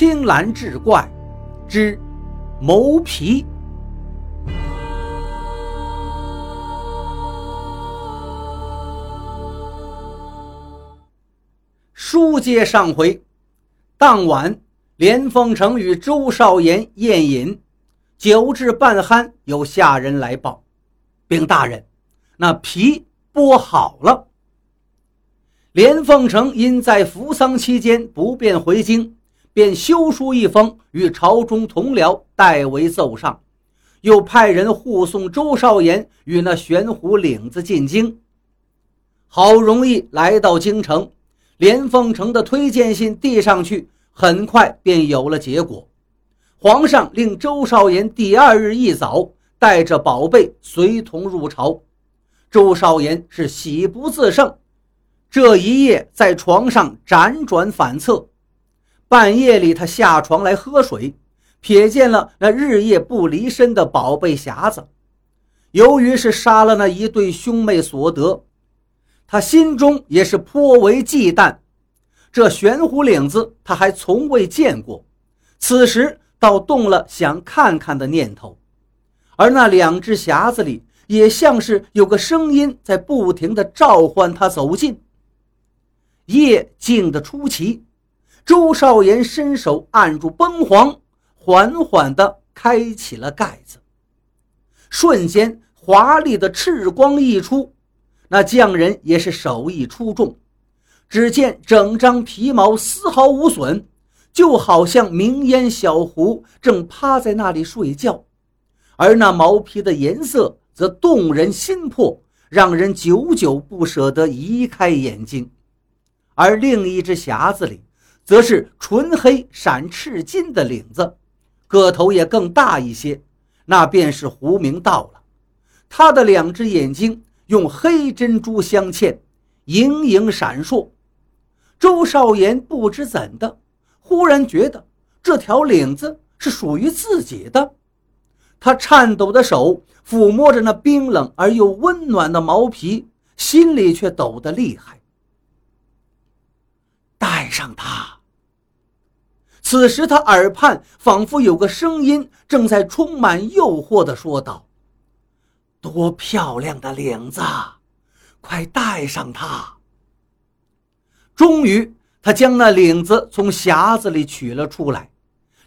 青蓝志怪之谋皮。书接上回，当晚，连凤成与周少言宴饮，酒至半酣，有下人来报，禀大人，那皮剥好了。连凤城因在扶丧期间不便回京，便修书一封，与朝中同僚代为奏上，又派人护送周少言与那玄虎领子进京。好容易来到京城。连凤城的推荐信递上去，很快便有了结果。皇上令周少言第二日一早带着宝贝随同入朝。周少言是喜不自胜，这一夜在床上辗转反侧。半夜里，他下床来喝水，瞥见了那日夜不离身的宝贝匣子。由于是杀了那一对兄妹所得。他心中也是颇为忌惮，这玄虎领子他还从未见过，此时倒动了想看看的念头。而那两只匣子里也像是有个声音在不停地召唤他走近。夜静得出奇，周少言伸手按住崩簧，缓缓地开起了盖子，瞬间华丽的赤光溢出。那匠人也是手艺出众，只见整张皮毛丝毫无损，就好像明烟小狐正趴在那里睡觉，而那毛皮的颜色则动人心魄，让人久久不舍得移开眼睛。而另一只匣子里，则是纯黑闪赤金的领子，个头也更大一些，那便是胡明道了。他的两只眼睛。用黑珍珠镶嵌，莹莹闪烁。周少言不知怎的，忽然觉得这条领子是属于自己的。他颤抖的手抚摸着那冰冷而又温暖的毛皮，心里却抖得厉害。带上它。此时他耳畔仿佛有个声音正在充满诱惑地说道。多漂亮的领子，快戴上它！终于，他将那领子从匣子里取了出来，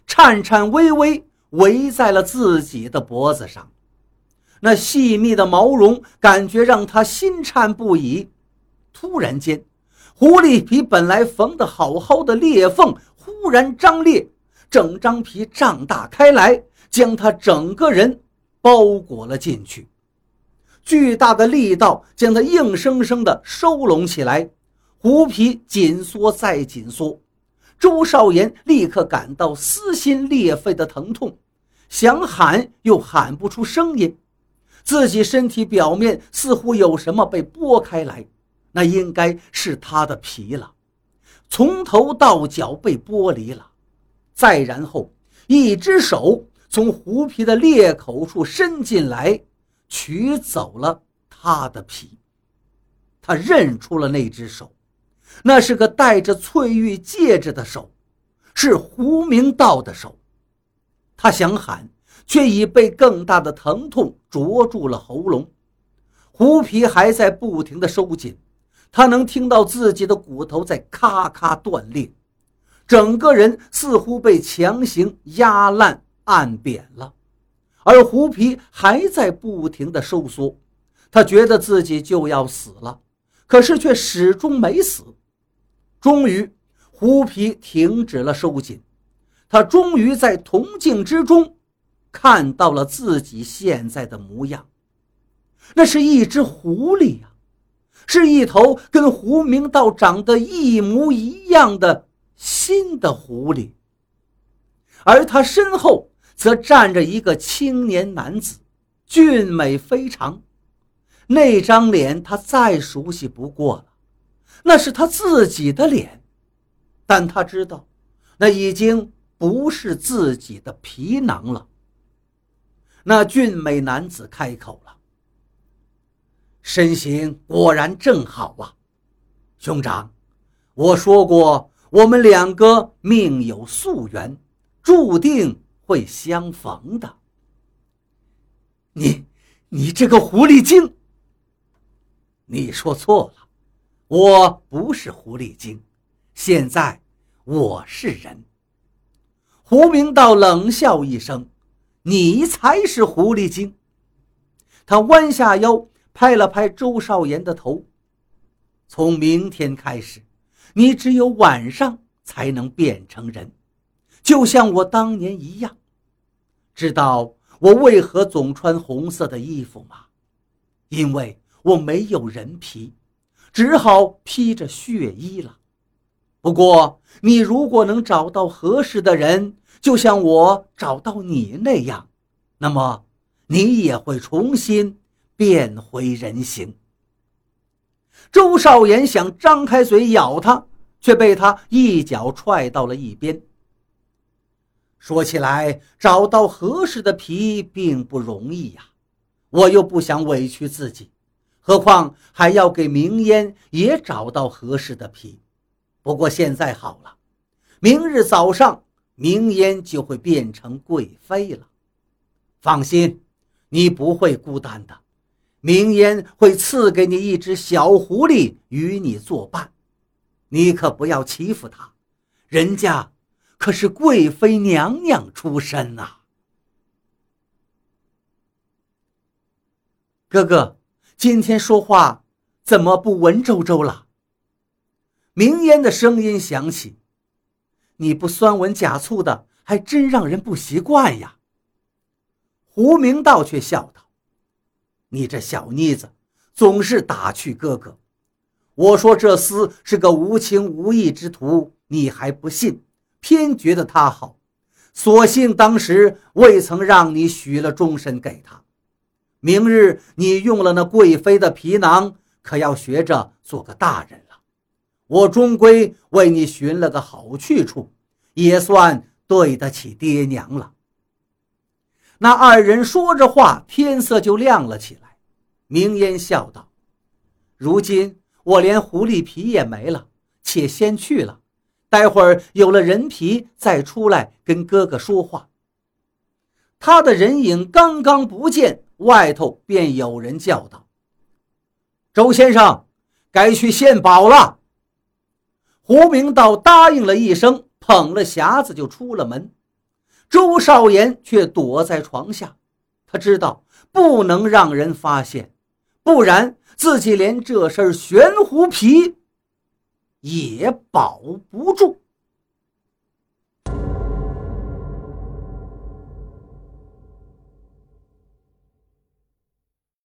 颤颤巍巍围在了自己的脖子上。那细密的毛绒感觉让他心颤不已。突然间，狐狸皮本来缝得好好的裂缝突然张裂，整张皮胀大开来，将他整个人包裹了进去。巨大的力道将他硬生生地收拢起来，狐皮紧缩再紧缩。周少言立刻感到撕心裂肺的疼痛，想喊又喊不出声音。自己身体表面似乎有什么被剥开来，那应该是他的皮了，从头到脚被剥离了。再然后，一只手从狐皮的裂口处伸进来。取走了他的皮，他认出了那只手，那是个戴着翠玉戒指的手，是胡明道的手。他想喊，却已被更大的疼痛灼住了喉咙。狐皮还在不停地收紧，他能听到自己的骨头在咔咔断裂，整个人似乎被强行压烂、按扁了。而狐皮还在不停地收缩，他觉得自己就要死了，可是却始终没死。终于，狐皮停止了收紧，他终于在铜镜之中看到了自己现在的模样。那是一只狐狸呀，是一头跟胡明道长得一模一样的新的狐狸，而他身后。则站着一个青年男子，俊美非常。那张脸他再熟悉不过了，那是他自己的脸，但他知道，那已经不是自己的皮囊了。那俊美男子开口了：“身形果然正好啊，兄长，我说过我们两个命有宿缘，注定会相逢的。你，你这个狐狸精！你说错了，我不是狐狸精，现在我是人。胡明道冷笑一声：“你才是狐狸精。”他弯下腰拍了拍周少言的头：“从明天开始，你只有晚上才能变成人，就像我当年一样。知道我为何总穿红色的衣服吗？因为……”我没有人皮，只好披着血衣了。不过，你如果能找到合适的人，就像我找到你那样，那么你也会重新变回人形。周少言想张开嘴咬他，却被他一脚踹到了一边。说起来，找到合适的皮并不容易呀，我又不想委屈自己。何况还要给明烟也找到合适的皮，不过现在好了，明日早上明烟就会变成贵妃了。放心，你不会孤单的，明烟会赐给你一只小狐狸与你作伴，你可不要欺负她，人家可是贵妃娘娘出身呐，哥哥。今天说话怎么不文绉绉了？明烟的声音响起：“你不酸文假醋的，还真让人不习惯呀。”胡明道却笑道：“你这小妮子，总是打趣哥哥。我说这厮是个无情无义之徒，你还不信，偏觉得他好，索性当时未曾让你许了终身给他。”明日你用了那贵妃的皮囊，可要学着做个大人了。我终归为你寻了个好去处，也算对得起爹娘了。那二人说着话，天色就亮了起来。明烟笑道：“如今我连狐狸皮也没了，且先去了。待会儿有了人皮再出来跟哥哥说话。”他的人影刚刚不见。外头便有人叫道：“周先生，该去献宝了。”胡明道答应了一声，捧了匣子就出了门。周少言却躲在床下，他知道不能让人发现，不然自己连这身玄狐皮也保不住。